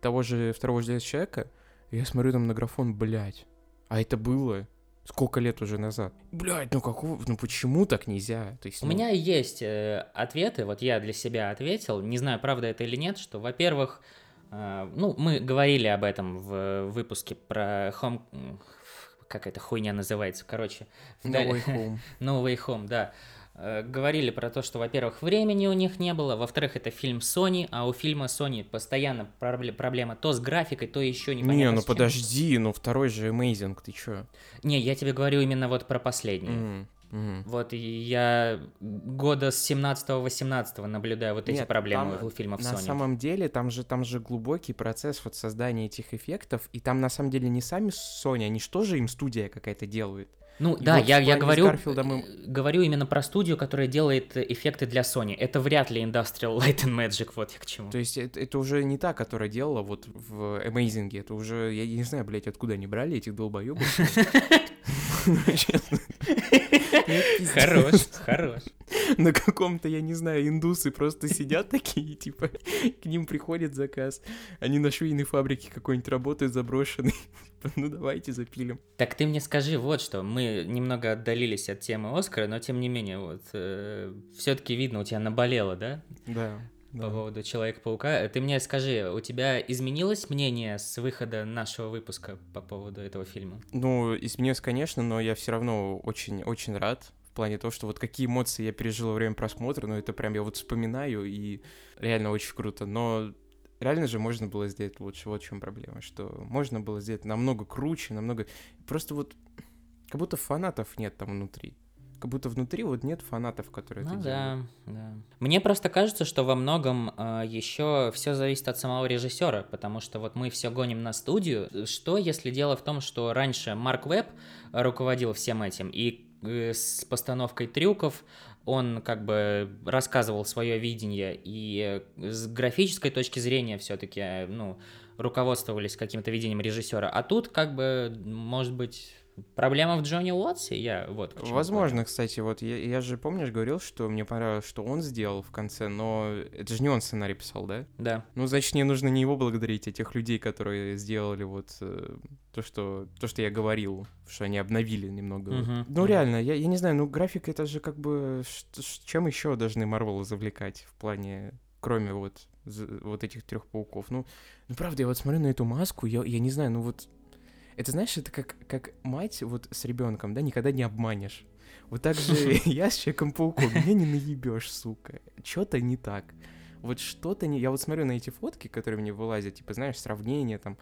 S2: того же второго железного человека. И я смотрю там на графон, блядь. А это было сколько лет уже назад. Блядь, ну какого, ну почему так нельзя? То есть,
S1: У
S2: ну...
S1: меня есть э, ответы, вот я для себя ответил, не знаю, правда это или нет, что, во-первых, э, ну, мы говорили об этом в выпуске про Home, как эта хуйня называется, короче.
S2: No Way Home.
S1: no Way Home, да. Э, говорили про то, что, во-первых, времени у них не было, во-вторых, это фильм Sony, а у фильма Sony постоянно проблема то с графикой, то еще не
S2: Не, ну подожди, ну второй же Amazing, ты чё?
S1: Не, я тебе говорю именно вот про последний.
S2: Mm. Угу.
S1: Вот, и я года с 17-18 наблюдаю вот эти Нет, проблемы там, у фильмов
S2: на
S1: Sony.
S2: На самом деле, там же, там же глубокий процесс вот создания этих эффектов, и там на самом деле не сами Sony, они что же им студия какая-то делает?
S1: Ну и да, вот я, я говорю, мы... говорю именно про студию, которая делает эффекты для Sony. Это вряд ли Industrial Light and Magic, вот я к чему.
S2: То есть это, это уже не та, которая делала вот в Amazing, это уже, я не знаю, блядь, откуда они брали этих долбоебов.
S1: Хорош, хорош.
S2: На каком-то, я не знаю, индусы просто сидят такие, типа, к ним приходит заказ. Они на швейной фабрике какой-нибудь работают заброшенный. Типа, ну давайте запилим.
S1: Так ты мне скажи вот что, мы немного отдалились от темы Оскара, но тем не менее, вот, э, все-таки видно, у тебя наболело, да?
S2: Да
S1: по да. поводу Человека-паука. Ты мне скажи, у тебя изменилось мнение с выхода нашего выпуска по поводу этого фильма?
S2: Ну, изменилось, конечно, но я все равно очень-очень рад в плане того, что вот какие эмоции я пережил во время просмотра, ну, это прям я вот вспоминаю, и реально очень круто. Но реально же можно было сделать лучше, вот в чем проблема, что можно было сделать намного круче, намного... Просто вот как будто фанатов нет там внутри как будто внутри вот нет фанатов, которые ну, это
S1: да,
S2: делают.
S1: Да. Мне просто кажется, что во многом э, еще все зависит от самого режиссера, потому что вот мы все гоним на студию. Что если дело в том, что раньше Марк Веб руководил всем этим и э, с постановкой трюков он как бы рассказывал свое видение и с графической точки зрения все-таки, ну, руководствовались каким-то видением режиссера. А тут как бы, может быть, Проблема в Джонни Уотсе? Я вот
S2: Возможно, понял. кстати, вот я, я же, помнишь, говорил, что мне понравилось, что он сделал в конце, но это же не он сценарий писал, да?
S1: Да.
S2: Ну, значит, мне нужно не его благодарить, а тех людей, которые сделали вот э, то, что, то, что я говорил, что они обновили немного. Uh-huh. Ну, uh-huh. реально, я, я не знаю, ну, графика это же как бы... Чем еще должны Марвел завлекать в плане кроме вот, вот этих трех пауков. Ну, ну, правда, я вот смотрю на эту маску, я, я не знаю, ну вот это знаешь, это как, как мать вот с ребенком, да, никогда не обманешь. Вот так же я с Человеком-пауком, меня не наебешь, сука. Что-то не так. Вот что-то не... Я вот смотрю на эти фотки, которые мне вылазят, типа, знаешь, сравнения там,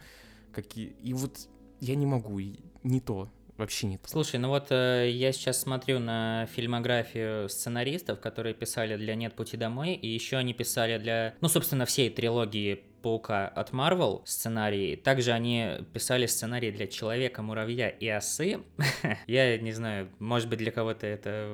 S2: какие... И вот я не могу, не то. Вообще нет.
S1: Слушай, ну вот э, я сейчас смотрю на фильмографию сценаристов, которые писали для «Нет пути домой», и еще они писали для, ну, собственно, всей трилогии Паука от Marvel сценарии. Также они писали сценарий для Человека-муравья и осы. Я не знаю, может быть, для кого-то это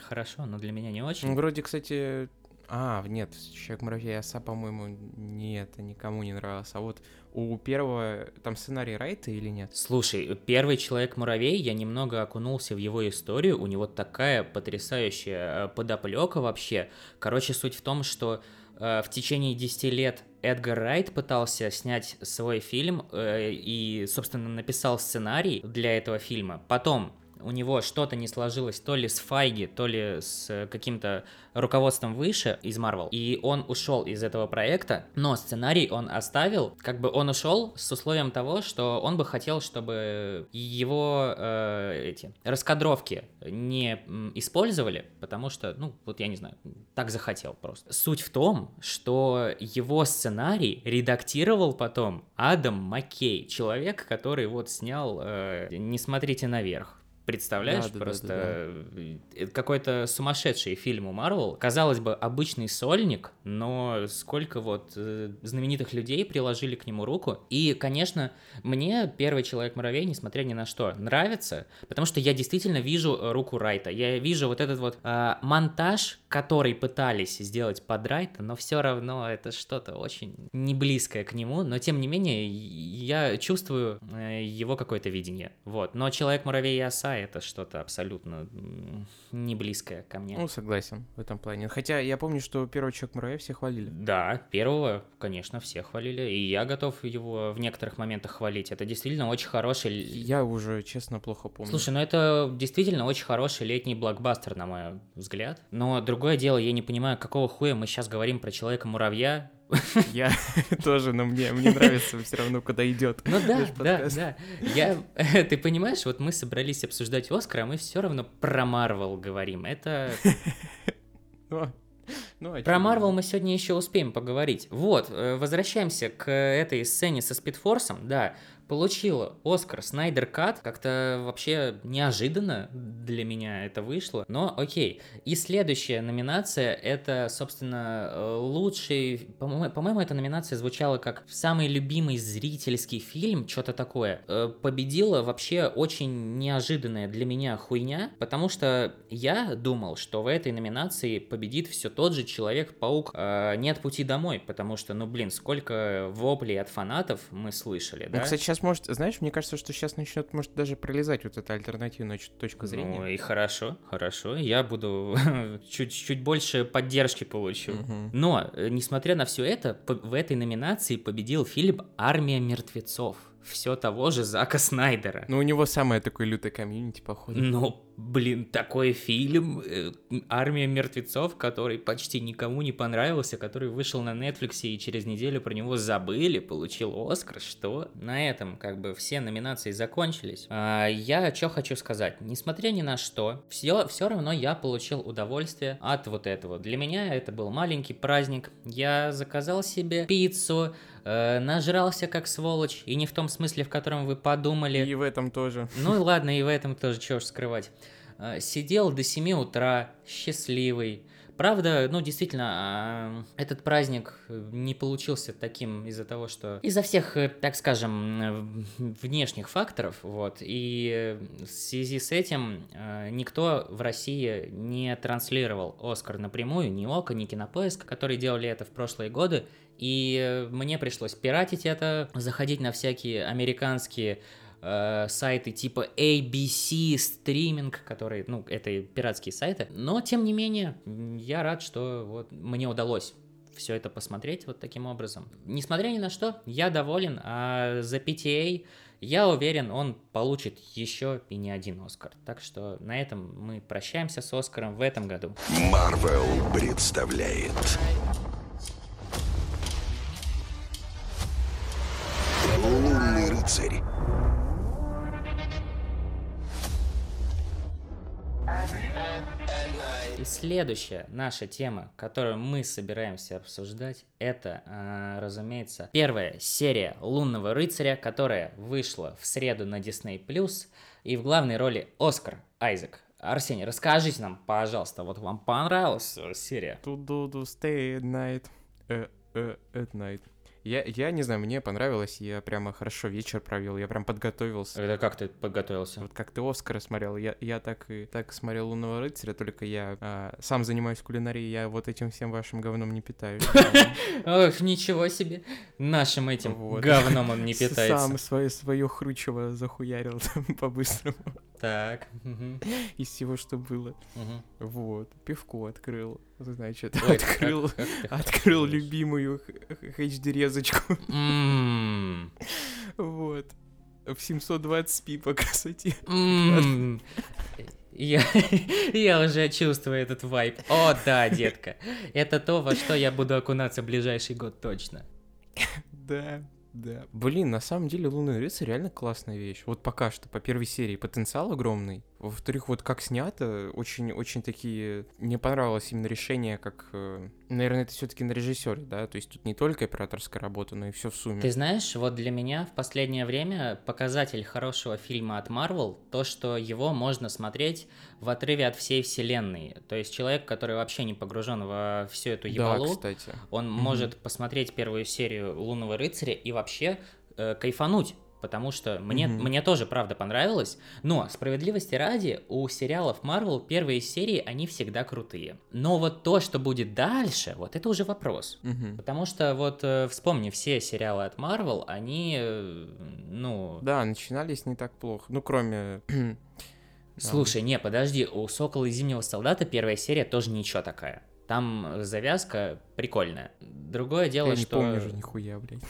S1: хорошо, но для меня не очень.
S2: Вроде, кстати, а, нет, Человек-муравей и оса, по-моему, нет, никому не нравился. А вот у первого там сценарий Райта или нет?
S1: Слушай, первый Человек-муравей, я немного окунулся в его историю, у него такая потрясающая э, подоплека вообще. Короче, суть в том, что в течение 10 лет Эдгар Райт пытался снять свой фильм э, и, собственно, написал сценарий для этого фильма. Потом у него что-то не сложилось то ли с Файги, то ли с каким-то руководством выше из Marvel, и он ушел из этого проекта, но сценарий он оставил, как бы он ушел с условием того, что он бы хотел, чтобы его э, эти раскадровки не использовали, потому что, ну, вот я не знаю, так захотел просто. Суть в том, что его сценарий редактировал потом Адам Маккей, человек, который вот снял э, «Не смотрите наверх», Представляешь, да, да, просто да, да, да. какой-то сумасшедший фильм у Марвел. Казалось бы, обычный сольник, но сколько вот э, знаменитых людей приложили к нему руку. И, конечно, мне первый Человек-муравей, несмотря ни на что, нравится, потому что я действительно вижу руку Райта. Я вижу вот этот вот э, монтаж, который пытались сделать под Райта, но все равно это что-то очень не близкое к нему. Но, тем не менее, я чувствую э, его какое-то видение. Вот. Но Человек-муравей и оса это что-то абсолютно не близкое ко мне.
S2: Ну, согласен в этом плане. Хотя я помню, что первый человек муравей все хвалили.
S1: Да, первого, конечно, все хвалили. И я готов его в некоторых моментах хвалить. Это действительно очень хороший...
S2: Я уже, честно, плохо помню.
S1: Слушай, ну это действительно очень хороший летний блокбастер, на мой взгляд. Но другое дело, я не понимаю, какого хуя мы сейчас говорим про Человека-муравья,
S2: я тоже, но мне, мне нравится все равно, куда идет.
S1: Ну да, да, да. Я, ты понимаешь, вот мы собрались обсуждать Оскар, а мы все равно про Марвел говорим. Это... Ну, ну, а Про Марвел мы сегодня еще успеем поговорить. Вот, э, возвращаемся к этой сцене со Спидфорсом. Да, получила Оскар Снайдер Кат. Как-то вообще неожиданно для меня это вышло, но окей. И следующая номинация это, собственно, лучший... По-моему, по эта номинация звучала как самый любимый зрительский фильм, что-то такое. Э, победила вообще очень неожиданная для меня хуйня, потому что я думал, что в этой номинации победит все тот же Человек-паук э, «Нет пути домой», потому что, ну блин, сколько воплей от фанатов мы слышали,
S2: ну,
S1: да?
S2: кстати, сейчас сейчас может, знаешь, мне кажется, что сейчас начнет, может, даже пролезать вот эта альтернативная точка зрения.
S1: Ну и хорошо, хорошо, я буду чуть-чуть больше поддержки получу. Угу. Но, э, несмотря на все это, в этой номинации победил фильм «Армия мертвецов» все того же Зака Снайдера.
S2: Ну, у него самое такое лютое комьюнити, походу.
S1: Ну, блин, такой фильм э, «Армия мертвецов», который почти никому не понравился, который вышел на Netflix и через неделю про него забыли, получил Оскар, что? На этом как бы все номинации закончились. А, я что хочу сказать, несмотря ни на что, все, все равно я получил удовольствие от вот этого. Для меня это был маленький праздник. Я заказал себе пиццу, э, нажрался как сволочь, и не в том смысле, в котором вы подумали.
S2: И в этом тоже.
S1: Ну ладно, и в этом тоже, чего ж скрывать. Э, сидел до 7 утра, счастливый. Правда, ну действительно, а, этот праздник не получился таким из-за того, что из-за всех, э, так скажем, внешних факторов, вот, и в связи с этим э, никто в России не транслировал Оскар напрямую, ни Ока, ни Кинопоиск, которые делали это в прошлые годы, и мне пришлось пиратить это, заходить на всякие американские э, сайты типа ABC стриминг, которые, ну, это пиратские сайты. Но, тем не менее, я рад, что вот мне удалось все это посмотреть вот таким образом. Несмотря ни на что, я доволен, а за PTA я уверен, он получит еще и не один Оскар. Так что на этом мы прощаемся с Оскаром в этом году. Marvel представляет Рыцарь. И следующая наша тема, которую мы собираемся обсуждать, это, э, разумеется, первая серия Лунного рыцаря, которая вышла в среду на Disney+, и в главной роли Оскар Айзек. Арсений, расскажите нам, пожалуйста, вот вам понравилась серия?
S2: To do to stay at night, uh, uh, at night. Я, я не знаю, мне понравилось, я прямо хорошо вечер провел, я прям подготовился.
S1: Это как ты подготовился?
S2: Вот как ты Оскара смотрел, я, я так и так смотрел Лунного рыцаря, только я а, сам занимаюсь кулинарией, я вот этим всем вашим говном не питаюсь.
S1: Ох, ничего себе, нашим этим говном он не питается.
S2: Сам свое, хрючево захуярил по-быстрому.
S1: Так.
S2: Из всего, что было. Вот. Пивко открыл. Значит, Ой, открыл, как, как открыл любимую HD-резочку. Вот. В 720p по красоте.
S1: Я, я уже чувствую этот вайп. О, да, детка. Это то, во что я буду окунаться в ближайший год точно.
S2: Да. Да. Блин, на самом деле Лунный рыцарь реально классная вещь. Вот пока что, по первой серии, потенциал огромный. Во-вторых, вот как снято, очень-очень такие... Мне понравилось именно решение, как... Э, наверное, это все таки на режиссере, да? То есть тут не только операторская работа, но и все в сумме.
S1: Ты знаешь, вот для меня в последнее время показатель хорошего фильма от Marvel то, что его можно смотреть в отрыве от всей вселенной. То есть человек, который вообще не погружен во всю эту ебалу, да, кстати. он mm-hmm. может посмотреть первую серию Лунного рыцаря и вообще э, кайфануть потому что мне, mm-hmm. мне тоже, правда, понравилось. Но, справедливости ради, у сериалов Marvel первые серии, они всегда крутые. Но вот то, что будет дальше, вот это уже вопрос. Mm-hmm. Потому что вот э, вспомни, все сериалы от Marvel, они, э, ну...
S2: Да, начинались не так плохо. Ну, кроме...
S1: Слушай, не, подожди, у Сокола и Зимнего Солдата первая серия тоже ничего такая. Там завязка прикольная. Другое дело, Я что...
S2: Я не помню же нихуя, блядь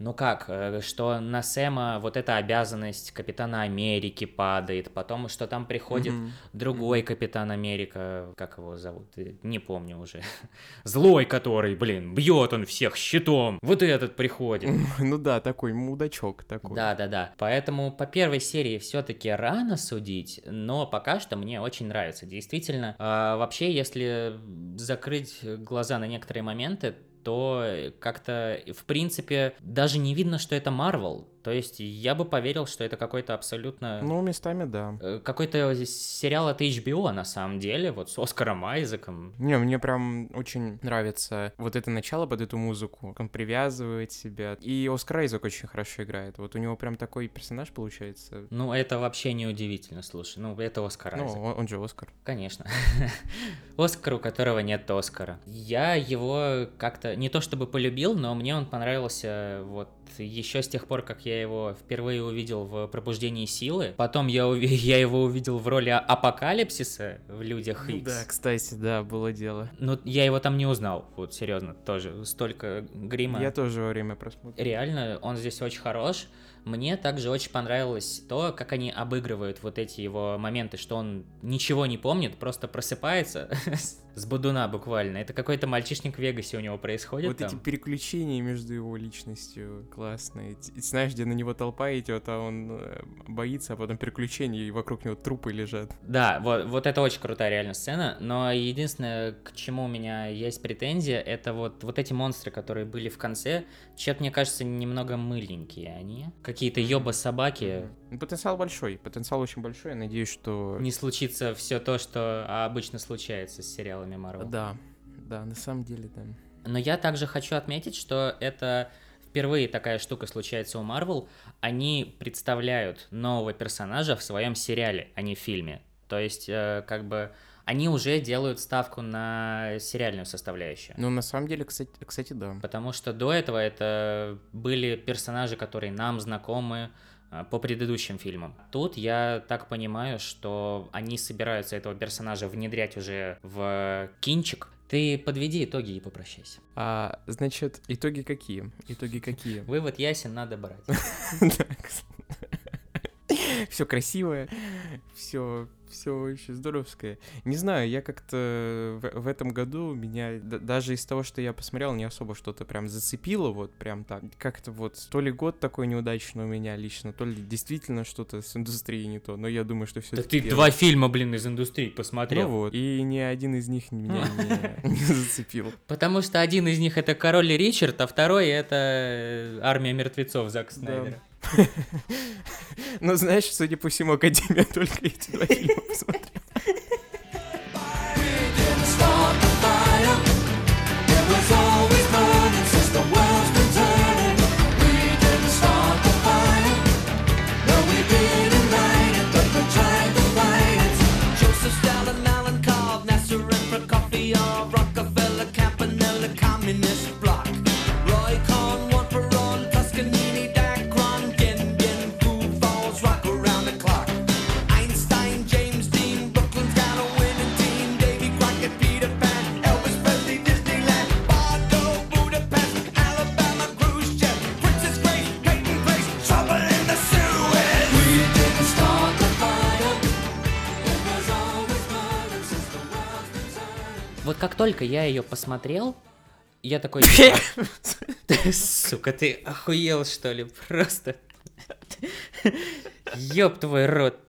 S1: ну как, э, что на Сэма вот эта обязанность Капитана Америки падает, потом что там приходит mm-hmm. другой mm-hmm. Капитан Америка, как его зовут, э, не помню уже, злой который, блин, бьет он всех щитом, вот этот приходит.
S2: Ну да, такой мудачок такой.
S1: Да-да-да, поэтому по первой серии все-таки рано судить, но пока что мне очень нравится, действительно. А, вообще, если закрыть глаза на некоторые моменты, то как-то, в принципе, даже не видно, что это Марвел. То есть я бы поверил, что это какой-то абсолютно...
S2: Ну, местами, да.
S1: Э, какой-то сериал от HBO, на самом деле, вот с Оскаром Айзеком.
S2: Не, мне прям очень нравится вот это начало под эту музыку. Он привязывает себя. И Оскар Айзек очень хорошо играет. Вот у него прям такой персонаж получается.
S1: Ну, это вообще не удивительно, слушай. Ну, это Оскар
S2: ну, Айзек. Ну, он же Оскар.
S1: Конечно. Оскар, у которого нет Оскара. Я его как-то не то чтобы полюбил, но мне он понравился вот еще с тех пор, как я его впервые увидел в «Пробуждении силы». Потом я, ув... я его увидел в роли Апокалипсиса в «Людях Икс».
S2: Да, кстати, да, было дело.
S1: Ну, я его там не узнал, вот серьезно, тоже столько грима.
S2: Я тоже во время просмотра.
S1: Реально, он здесь очень хорош. Мне также очень понравилось то, как они обыгрывают вот эти его моменты, что он ничего не помнит, просто просыпается с бодуна буквально. Это какой-то мальчишник в Вегасе у него происходит
S2: Вот
S1: там.
S2: эти переключения между его личностью классные. Т- Знаешь, где на него толпа идет, а он э, боится, а потом переключения, и вокруг него трупы лежат.
S1: Да, вот, вот это очень крутая реально сцена, но единственное, к чему у меня есть претензия, это вот, вот эти монстры, которые были в конце, чё-то, мне кажется, немного мыленькие они. Какие-то ёба-собаки.
S2: Ну, Потенциал большой, потенциал очень большой, я надеюсь, что...
S1: Не случится все то, что обычно случается с сериалами Марвел.
S2: Да, да, на самом деле, да.
S1: Но я также хочу отметить, что это впервые такая штука случается у Марвел. Они представляют нового персонажа в своем сериале, а не в фильме. То есть, э, как бы, они уже делают ставку на сериальную составляющую.
S2: Ну, на самом деле, кстати, кстати да.
S1: Потому что до этого это были персонажи, которые нам знакомы по предыдущим фильмам. Тут я так понимаю, что они собираются этого персонажа внедрять уже в кинчик. Ты подведи итоги и попрощайся.
S2: А, значит, итоги какие? Итоги какие?
S1: Вывод ясен, надо брать.
S2: Все красивое, все, все очень здоровское. Не знаю, я как-то в, в этом году меня даже из того, что я посмотрел, не особо что-то прям зацепило, вот прям так. Как-то вот то ли год такой неудачный у меня лично, то ли действительно что-то с индустрией не то. Но я думаю, что все.
S1: Да ты два фильма, блин, из индустрии посмотрел.
S2: Ну вот, и ни один из них меня не, не зацепил.
S1: Потому что один из них это Король Ричард, а второй это Армия мертвецов Зака Снайдера.
S2: Ну, знаешь, судя по всему, Академия только эти два фильма посмотрела.
S1: Только я ее посмотрел, я такой... Сука, ты охуел, что ли? Просто... Ёб твой рот.